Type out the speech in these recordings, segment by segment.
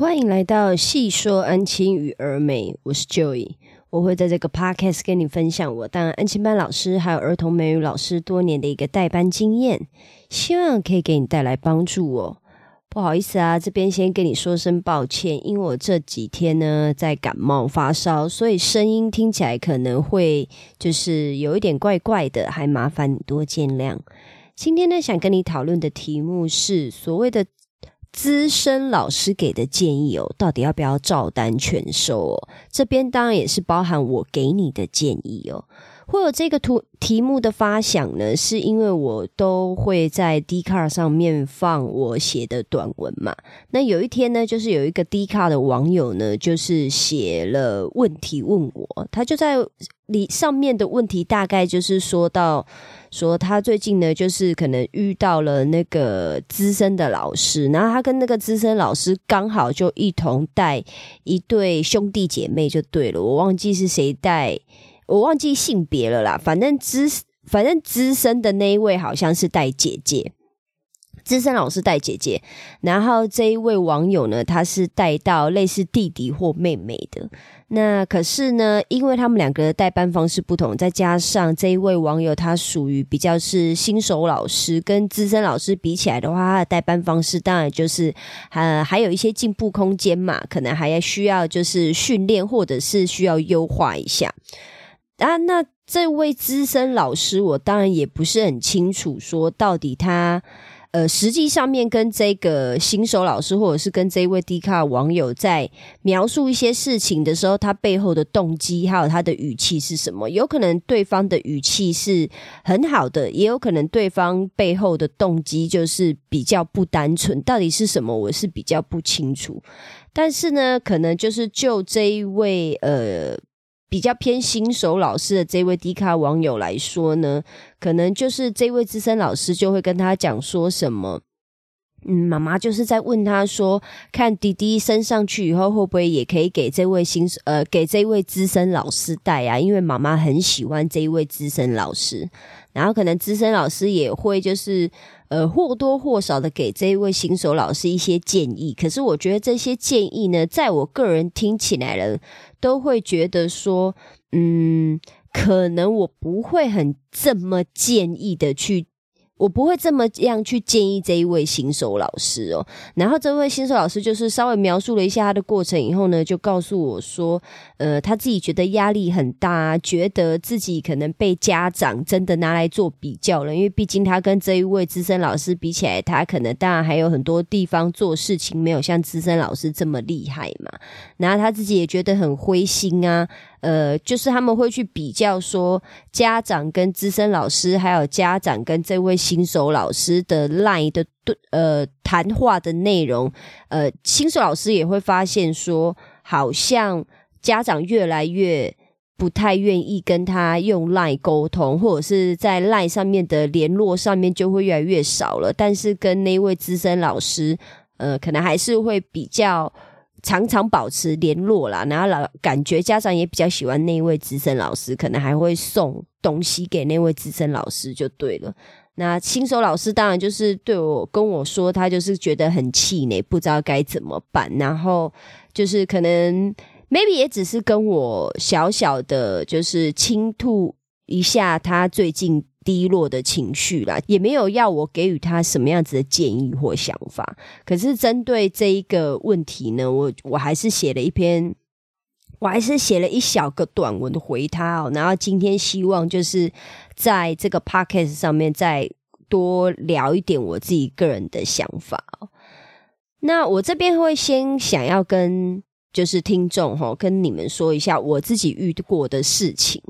欢迎来到细说安亲与儿美，我是 Joey。我会在这个 podcast 跟你分享我当安亲班老师还有儿童美语老师多年的一个代班经验，希望可以给你带来帮助哦。不好意思啊，这边先跟你说声抱歉，因为我这几天呢在感冒发烧，所以声音听起来可能会就是有一点怪怪的，还麻烦你多见谅。今天呢，想跟你讨论的题目是所谓的。资深老师给的建议哦，到底要不要照单全收哦？这边当然也是包含我给你的建议哦。会有这个图题目的发想呢，是因为我都会在 d c a r 上面放我写的短文嘛。那有一天呢，就是有一个 d c a r 的网友呢，就是写了问题问我，他就在里上面的问题大概就是说到。说他最近呢，就是可能遇到了那个资深的老师，然后他跟那个资深老师刚好就一同带一对兄弟姐妹，就对了。我忘记是谁带，我忘记性别了啦。反正资反正资深的那一位好像是带姐姐。资深老师带姐姐，然后这一位网友呢，他是带到类似弟弟或妹妹的。那可是呢，因为他们两个的代班方式不同，再加上这一位网友他属于比较是新手老师，跟资深老师比起来的话，他的代班方式当然就是呃还有一些进步空间嘛，可能还要需要就是训练或者是需要优化一下啊。那这位资深老师，我当然也不是很清楚，说到底他。呃，实际上面跟这个新手老师，或者是跟这位低卡网友在描述一些事情的时候，他背后的动机还有他的语气是什么？有可能对方的语气是很好的，也有可能对方背后的动机就是比较不单纯。到底是什么？我是比较不清楚。但是呢，可能就是就这一位呃。比较偏新手老师的这位低卡网友来说呢，可能就是这位资深老师就会跟他讲说什么，嗯，妈妈就是在问他说，看弟弟升上去以后会不会也可以给这位新呃给这位资深老师带啊？因为妈妈很喜欢这一位资深老师，然后可能资深老师也会就是呃或多或少的给这一位新手老师一些建议。可是我觉得这些建议呢，在我个人听起来了。都会觉得说，嗯，可能我不会很这么建议的去。我不会这么样去建议这一位新手老师哦。然后这位新手老师就是稍微描述了一下他的过程以后呢，就告诉我说，呃，他自己觉得压力很大，觉得自己可能被家长真的拿来做比较了。因为毕竟他跟这一位资深老师比起来，他可能当然还有很多地方做事情没有像资深老师这么厉害嘛。然后他自己也觉得很灰心啊。呃，就是他们会去比较说，家长跟资深老师，还有家长跟这位新手老师的 line 的对呃谈话的内容。呃，新手老师也会发现说，好像家长越来越不太愿意跟他用 line 沟通，或者是在 line 上面的联络上面就会越来越少了。但是跟那位资深老师，呃，可能还是会比较。常常保持联络啦，然后老感觉家长也比较喜欢那位资深老师，可能还会送东西给那位资深老师就对了。那新手老师当然就是对我跟我说，他就是觉得很气馁，不知道该怎么办。然后就是可能 maybe 也只是跟我小小的就是倾吐一下他最近。低落的情绪啦，也没有要我给予他什么样子的建议或想法。可是针对这一个问题呢，我我还是写了一篇，我还是写了一小个短文回他哦。然后今天希望就是在这个 podcast 上面再多聊一点我自己个人的想法哦。那我这边会先想要跟就是听众哈，跟你们说一下我自己遇过的事情。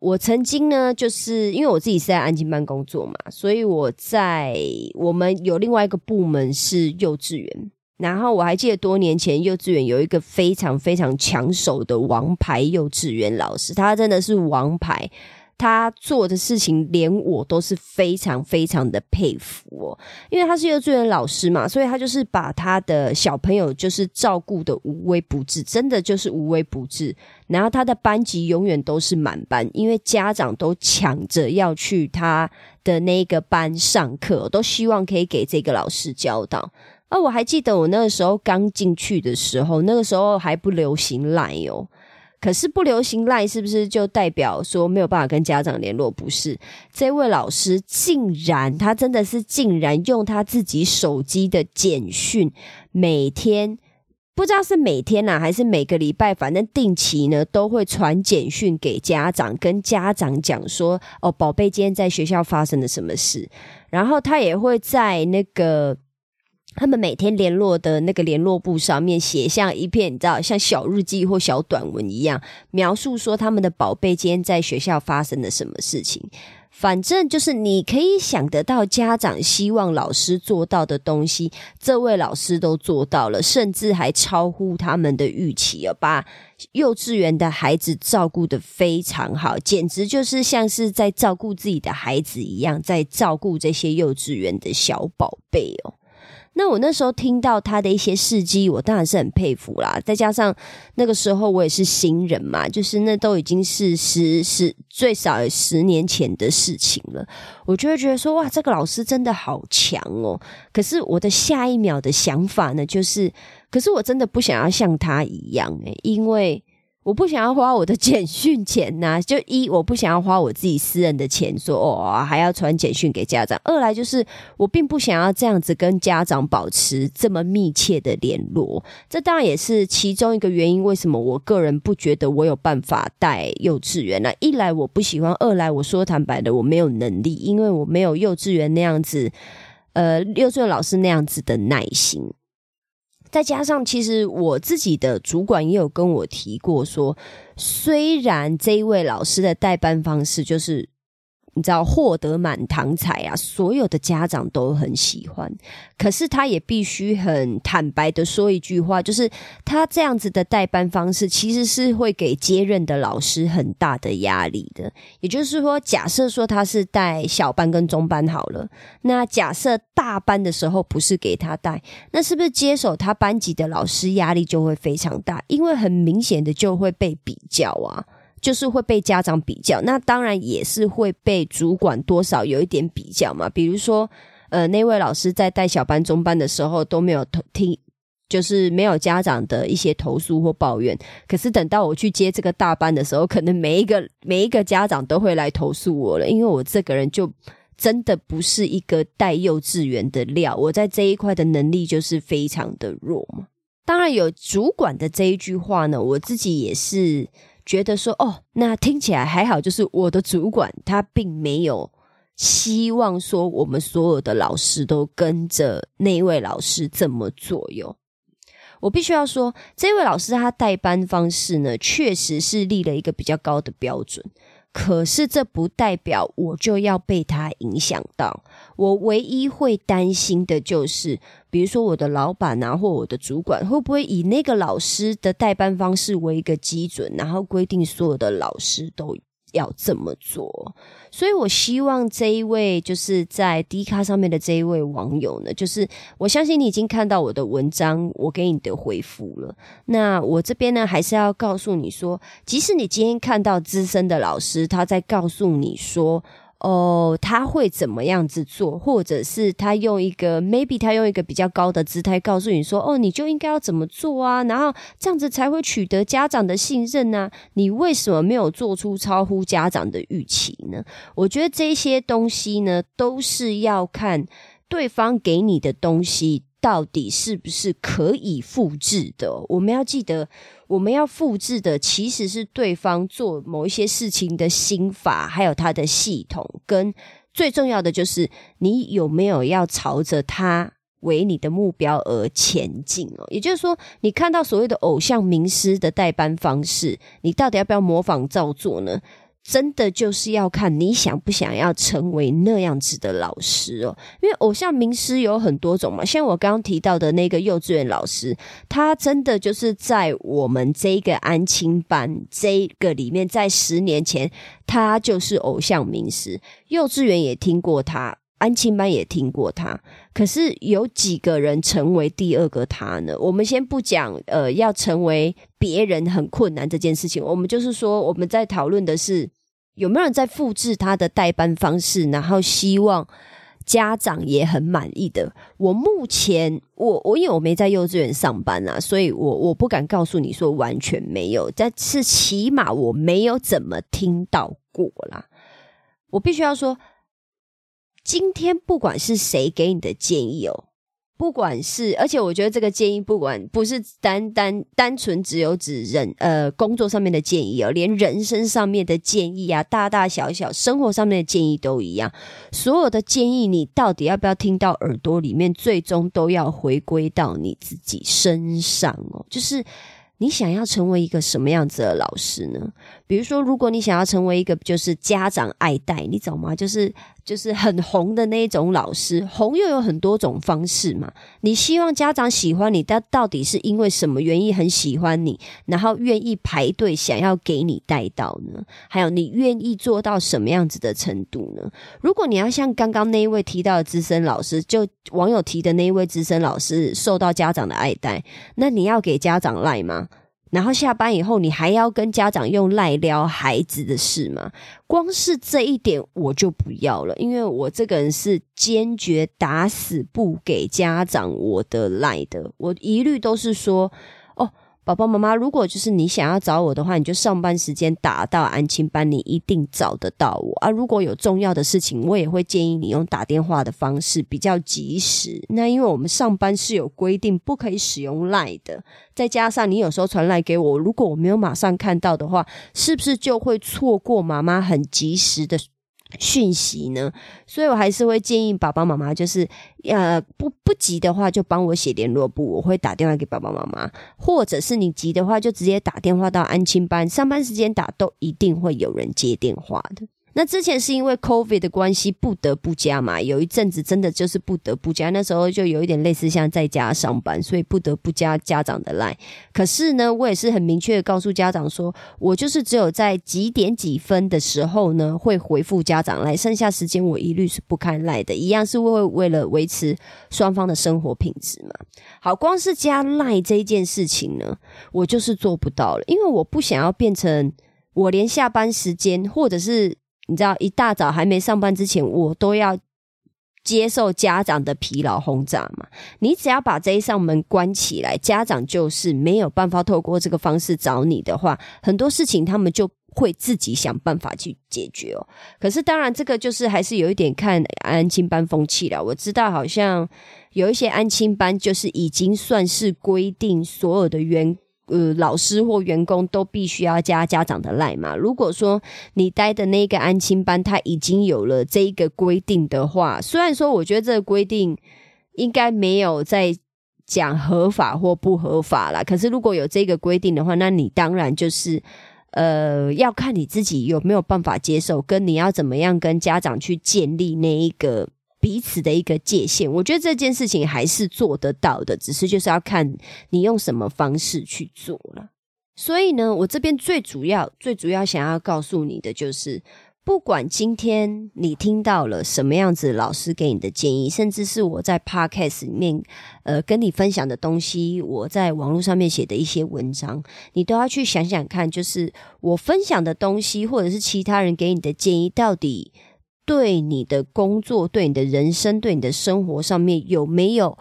我曾经呢，就是因为我自己是在安静班工作嘛，所以我在我们有另外一个部门是幼稚园，然后我还记得多年前幼稚园有一个非常非常抢手的王牌幼稚园老师，他真的是王牌。他做的事情，连我都是非常非常的佩服哦。因为他是幼稚园老师嘛，所以他就是把他的小朋友就是照顾的无微不至，真的就是无微不至。然后他的班级永远都是满班，因为家长都抢着要去他的那个班上课，都希望可以给这个老师教导。啊，我还记得我那个时候刚进去的时候，那个时候还不流行赖哦。可是不流行赖，是不是就代表说没有办法跟家长联络？不是，这位老师竟然，他真的是竟然用他自己手机的简讯，每天不知道是每天呐，还是每个礼拜，反正定期呢都会传简讯给家长，跟家长讲说：“哦，宝贝，今天在学校发生了什么事。”然后他也会在那个。他们每天联络的那个联络簿上面写像一片，你知道，像小日记或小短文一样，描述说他们的宝贝今天在学校发生了什么事情。反正就是你可以想得到，家长希望老师做到的东西，这位老师都做到了，甚至还超乎他们的预期哦，把幼稚园的孩子照顾的非常好，简直就是像是在照顾自己的孩子一样，在照顾这些幼稚园的小宝贝哦。那我那时候听到他的一些事迹，我当然是很佩服啦。再加上那个时候我也是新人嘛，就是那都已经是十十最少十年前的事情了，我就会觉得说哇，这个老师真的好强哦。可是我的下一秒的想法呢，就是，可是我真的不想要像他一样诶，因为。我不想要花我的简讯钱呐，就一我不想要花我自己私人的钱，说哦还要传简讯给家长。二来就是我并不想要这样子跟家长保持这么密切的联络，这当然也是其中一个原因。为什么我个人不觉得我有办法带幼稚园呢？一来我不喜欢，二来我说坦白的我没有能力，因为我没有幼稚园那样子，呃，幼稚园老师那样子的耐心。再加上，其实我自己的主管也有跟我提过，说虽然这一位老师的代班方式就是。你知道获得满堂彩啊，所有的家长都很喜欢。可是他也必须很坦白的说一句话，就是他这样子的代班方式，其实是会给接任的老师很大的压力的。也就是说，假设说他是带小班跟中班好了，那假设大班的时候不是给他带，那是不是接手他班级的老师压力就会非常大？因为很明显的就会被比较啊。就是会被家长比较，那当然也是会被主管多少有一点比较嘛。比如说，呃，那位老师在带小班、中班的时候都没有听，就是没有家长的一些投诉或抱怨。可是等到我去接这个大班的时候，可能每一个每一个家长都会来投诉我了，因为我这个人就真的不是一个带幼稚园的料，我在这一块的能力就是非常的弱嘛。当然有主管的这一句话呢，我自己也是。觉得说哦，那听起来还好，就是我的主管他并没有希望说我们所有的老师都跟着那位老师这么做哟。我必须要说，这位老师他代班方式呢，确实是立了一个比较高的标准。可是这不代表我就要被他影响到。我唯一会担心的就是，比如说我的老板啊，或我的主管，会不会以那个老师的代班方式为一个基准，然后规定所有的老师都。要这么做，所以我希望这一位就是在 D 卡上面的这一位网友呢，就是我相信你已经看到我的文章，我给你的回复了。那我这边呢，还是要告诉你说，即使你今天看到资深的老师他在告诉你说。哦，他会怎么样子做，或者是他用一个 maybe 他用一个比较高的姿态告诉你说，哦，你就应该要怎么做啊，然后这样子才会取得家长的信任呢？你为什么没有做出超乎家长的预期呢？我觉得这些东西呢，都是要看对方给你的东西到底是不是可以复制的。我们要记得。我们要复制的其实是对方做某一些事情的心法，还有他的系统，跟最重要的就是你有没有要朝着他为你的目标而前进哦。也就是说，你看到所谓的偶像名师的代班方式，你到底要不要模仿照做呢？真的就是要看你想不想要成为那样子的老师哦，因为偶像名师有很多种嘛，像我刚刚提到的那个幼稚园老师，他真的就是在我们这个安亲班这个里面，在十年前他就是偶像名师，幼稚园也听过他，安亲班也听过他，可是有几个人成为第二个他呢？我们先不讲，呃，要成为别人很困难这件事情，我们就是说我们在讨论的是。有没有人在复制他的代班方式，然后希望家长也很满意的。我目前，我我因为我没在幼稚园上班啊，所以我我不敢告诉你说完全没有，但是起码我没有怎么听到过啦。我必须要说，今天不管是谁给你的建议哦。不管是，而且我觉得这个建议，不管不是单单单纯只有指人呃工作上面的建议哦，连人生上面的建议啊，大大小小生活上面的建议都一样。所有的建议，你到底要不要听到耳朵里面，最终都要回归到你自己身上哦，就是。你想要成为一个什么样子的老师呢？比如说，如果你想要成为一个就是家长爱戴，你懂吗？就是就是很红的那一种老师，红又有很多种方式嘛。你希望家长喜欢你，但到底是因为什么原因很喜欢你，然后愿意排队想要给你带到呢？还有你愿意做到什么样子的程度呢？如果你要像刚刚那一位提到的资深老师，就网友提的那一位资深老师受到家长的爱戴，那你要给家长赖吗？然后下班以后，你还要跟家长用赖撩孩子的事吗？光是这一点我就不要了，因为我这个人是坚决打死不给家长我的赖的，我一律都是说。宝宝妈妈，如果就是你想要找我的话，你就上班时间打到安亲班，你一定找得到我啊！如果有重要的事情，我也会建议你用打电话的方式比较及时。那因为我们上班是有规定不可以使用赖的，再加上你有时候传赖给我，如果我没有马上看到的话，是不是就会错过妈妈很及时的？讯息呢，所以我还是会建议爸爸妈妈，就是呃不不急的话，就帮我写联络簿，我会打电话给爸爸妈妈，或者是你急的话，就直接打电话到安亲班，上班时间打都一定会有人接电话的。那之前是因为 COVID 的关系不得不加嘛，有一阵子真的就是不得不加，那时候就有一点类似像在家上班，所以不得不加家长的 line。可是呢，我也是很明确的告诉家长说，我就是只有在几点几分的时候呢会回复家长来，剩下时间我一律是不看赖的，一样是为为了维持双方的生活品质嘛。好，光是加赖这一件事情呢，我就是做不到了，因为我不想要变成我连下班时间或者是。你知道，一大早还没上班之前，我都要接受家长的疲劳轰炸嘛？你只要把这一扇门关起来，家长就是没有办法透过这个方式找你的话，很多事情他们就会自己想办法去解决哦。可是，当然这个就是还是有一点看安亲班风气了。我知道，好像有一些安亲班就是已经算是规定所有的员。呃，老师或员工都必须要加家长的赖嘛。如果说你待的那个安亲班，他已经有了这一个规定的话，虽然说我觉得这个规定应该没有在讲合法或不合法啦，可是如果有这个规定的话，那你当然就是呃，要看你自己有没有办法接受，跟你要怎么样跟家长去建立那一个。彼此的一个界限，我觉得这件事情还是做得到的，只是就是要看你用什么方式去做了。所以呢，我这边最主要、最主要想要告诉你的就是，不管今天你听到了什么样子老师给你的建议，甚至是我在 podcast 里面呃跟你分享的东西，我在网络上面写的一些文章，你都要去想想看，就是我分享的东西，或者是其他人给你的建议，到底。对你的工作、对你的人生、对你的生活上面有没有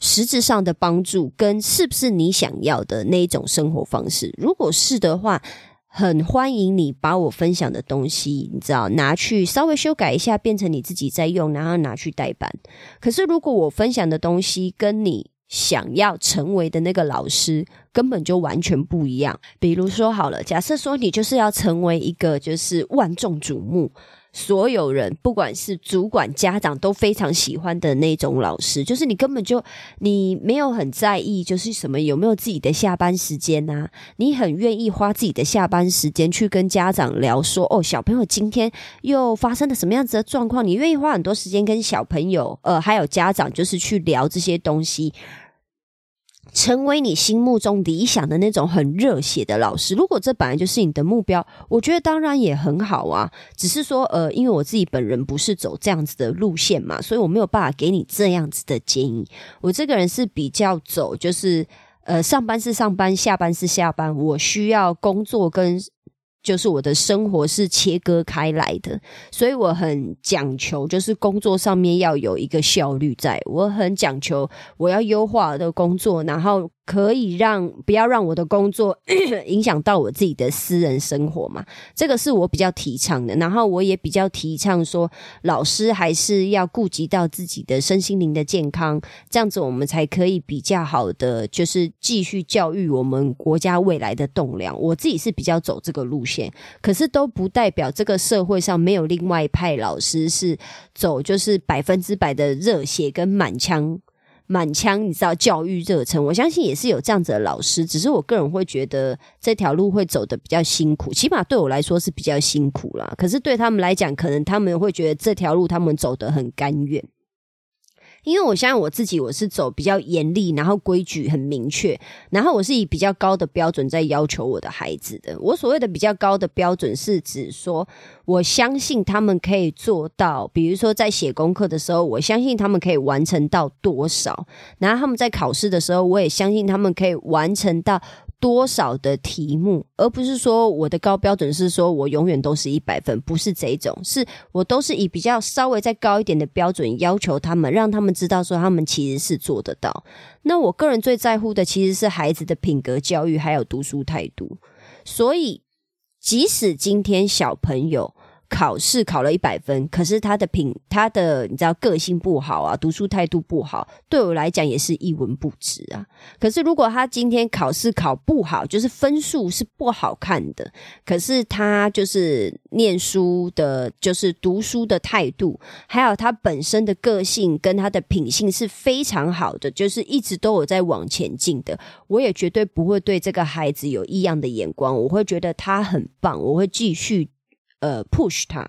实质上的帮助？跟是不是你想要的那种生活方式？如果是的话，很欢迎你把我分享的东西，你知道拿去稍微修改一下，变成你自己在用，然后拿去代班。可是如果我分享的东西跟你想要成为的那个老师根本就完全不一样，比如说好了，假设说你就是要成为一个就是万众瞩目。所有人，不管是主管、家长，都非常喜欢的那种老师，就是你根本就你没有很在意，就是什么有没有自己的下班时间呐？你很愿意花自己的下班时间去跟家长聊，说哦，小朋友今天又发生了什么样子的状况？你愿意花很多时间跟小朋友，呃，还有家长，就是去聊这些东西。成为你心目中理想的那种很热血的老师，如果这本来就是你的目标，我觉得当然也很好啊。只是说，呃，因为我自己本人不是走这样子的路线嘛，所以我没有办法给你这样子的建议。我这个人是比较走，就是呃，上班是上班，下班是下班，我需要工作跟就是我的生活是切割开来的，所以我很讲求，就是工作上面要有一个效率，在我很讲求，我要优化的工作，然后。可以让不要让我的工作 影响到我自己的私人生活嘛？这个是我比较提倡的。然后我也比较提倡说，老师还是要顾及到自己的身心灵的健康，这样子我们才可以比较好的，就是继续教育我们国家未来的栋梁。我自己是比较走这个路线，可是都不代表这个社会上没有另外一派老师是走就是百分之百的热血跟满腔。满腔你知道教育热忱，我相信也是有这样子的老师，只是我个人会觉得这条路会走的比较辛苦，起码对我来说是比较辛苦啦。可是对他们来讲，可能他们会觉得这条路他们走得很甘愿。因为我相信我自己，我是走比较严厉，然后规矩很明确，然后我是以比较高的标准在要求我的孩子的。我所谓的比较高的标准，是指说我相信他们可以做到，比如说在写功课的时候，我相信他们可以完成到多少；然后他们在考试的时候，我也相信他们可以完成到。多少的题目，而不是说我的高标准是说我永远都是一百分，不是这种，是我都是以比较稍微再高一点的标准要求他们，让他们知道说他们其实是做得到。那我个人最在乎的其实是孩子的品格教育，还有读书态度。所以，即使今天小朋友。考试考了一百分，可是他的品，他的你知道个性不好啊，读书态度不好，对我来讲也是一文不值啊。可是如果他今天考试考不好，就是分数是不好看的，可是他就是念书的，就是读书的态度，还有他本身的个性跟他的品性是非常好的，就是一直都有在往前进的。我也绝对不会对这个孩子有异样的眼光，我会觉得他很棒，我会继续。呃，push 他，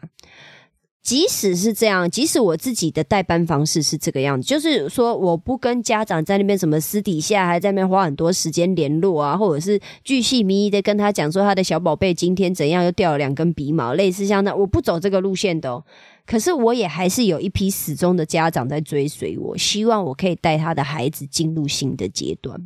即使是这样，即使我自己的代班方式是这个样子，就是说我不跟家长在那边什么私底下还在那边花很多时间联络啊，或者是巨细靡遗的跟他讲说他的小宝贝今天怎样又掉了两根鼻毛，类似像那，我不走这个路线的。可是我也还是有一批始终的家长在追随我，希望我可以带他的孩子进入新的阶段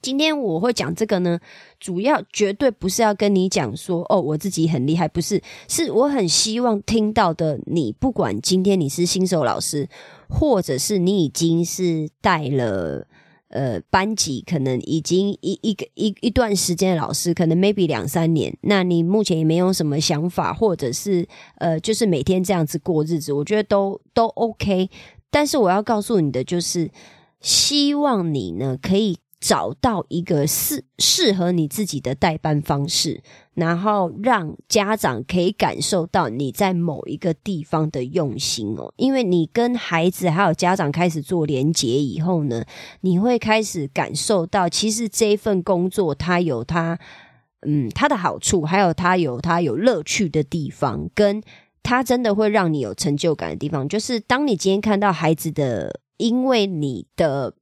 今天我会讲这个呢，主要绝对不是要跟你讲说哦，我自己很厉害，不是，是我很希望听到的。你不管今天你是新手老师，或者是你已经是带了呃班级，可能已经一一个一一段时间的老师，可能 maybe 两三年，那你目前也没有什么想法，或者是呃，就是每天这样子过日子，我觉得都都 OK。但是我要告诉你的就是，希望你呢可以。找到一个适适合你自己的代班方式，然后让家长可以感受到你在某一个地方的用心哦。因为你跟孩子还有家长开始做连结以后呢，你会开始感受到，其实这份工作它有它嗯它的好处，还有它有它有乐趣的地方，跟它真的会让你有成就感的地方，就是当你今天看到孩子的，因为你的。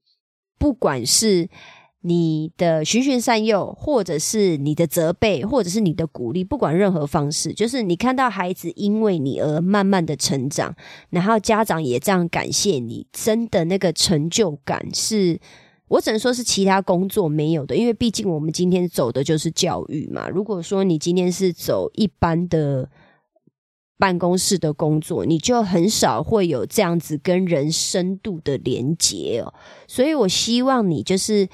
不管是你的循循善诱，或者是你的责备，或者是你的鼓励，不管任何方式，就是你看到孩子因为你而慢慢的成长，然后家长也这样感谢你，真的那个成就感，是我只能说是其他工作没有的，因为毕竟我们今天走的就是教育嘛。如果说你今天是走一般的。办公室的工作，你就很少会有这样子跟人深度的连接哦。所以我希望你就是，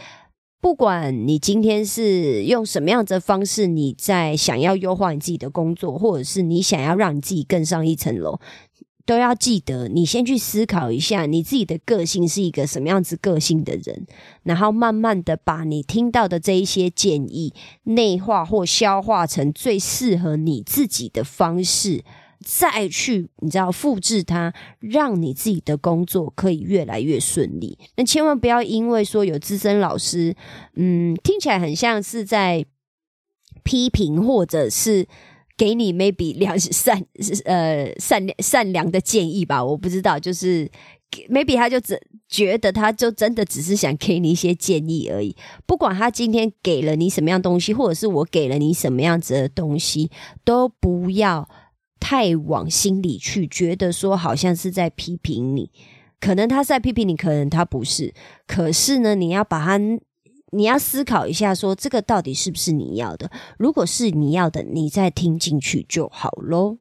不管你今天是用什么样的方式，你在想要优化你自己的工作，或者是你想要让你自己更上一层楼，都要记得，你先去思考一下你自己的个性是一个什么样子个性的人，然后慢慢的把你听到的这一些建议内化或消化成最适合你自己的方式。再去，你知道复制它，让你自己的工作可以越来越顺利。那千万不要因为说有资深老师，嗯，听起来很像是在批评，或者是给你 maybe 良善呃善良善良的建议吧。我不知道，就是 maybe 他就只觉得他就真的只是想给你一些建议而已。不管他今天给了你什么样东西，或者是我给了你什么样子的东西，都不要。太往心里去，觉得说好像是在批评你，可能他在批评你，可能他不是。可是呢，你要把它你要思考一下，说这个到底是不是你要的？如果是你要的，你再听进去就好喽。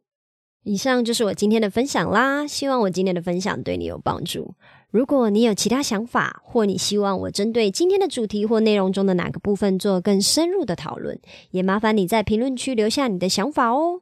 以上就是我今天的分享啦，希望我今天的分享对你有帮助。如果你有其他想法，或你希望我针对今天的主题或内容中的哪个部分做更深入的讨论，也麻烦你在评论区留下你的想法哦。